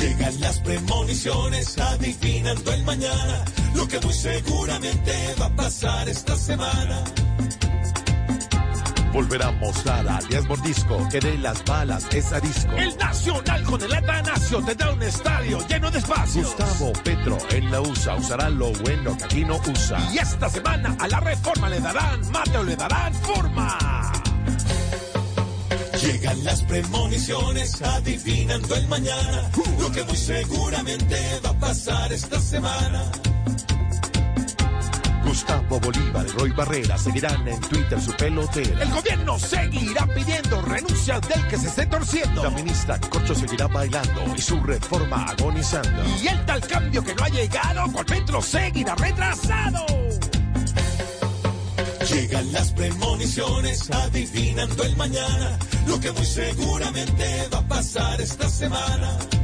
Llegan las premoniciones adivinando el mañana, lo que muy seguramente va a pasar esta semana. Volverá a mostrar alias Mordisco, que de las balas es arisco. El Nacional con el Atanasio tendrá un estadio lleno de espacio. Gustavo Petro en la USA usará lo bueno que aquí no usa. Y esta semana a la reforma le darán mate o le darán forma. Llegan las premoniciones adivinando el mañana, lo que muy seguramente va a pasar esta semana. Gustavo Bolívar y Roy Barrera seguirán en Twitter su pelotera. El gobierno seguirá pidiendo renuncias del que se esté torciendo. La ministra Corcho seguirá bailando y su reforma agonizando. Y el tal cambio que no ha llegado, por Petro seguirá retrasado. Llegan las premoniciones adivinando el mañana, lo que muy seguramente va a pasar esta semana.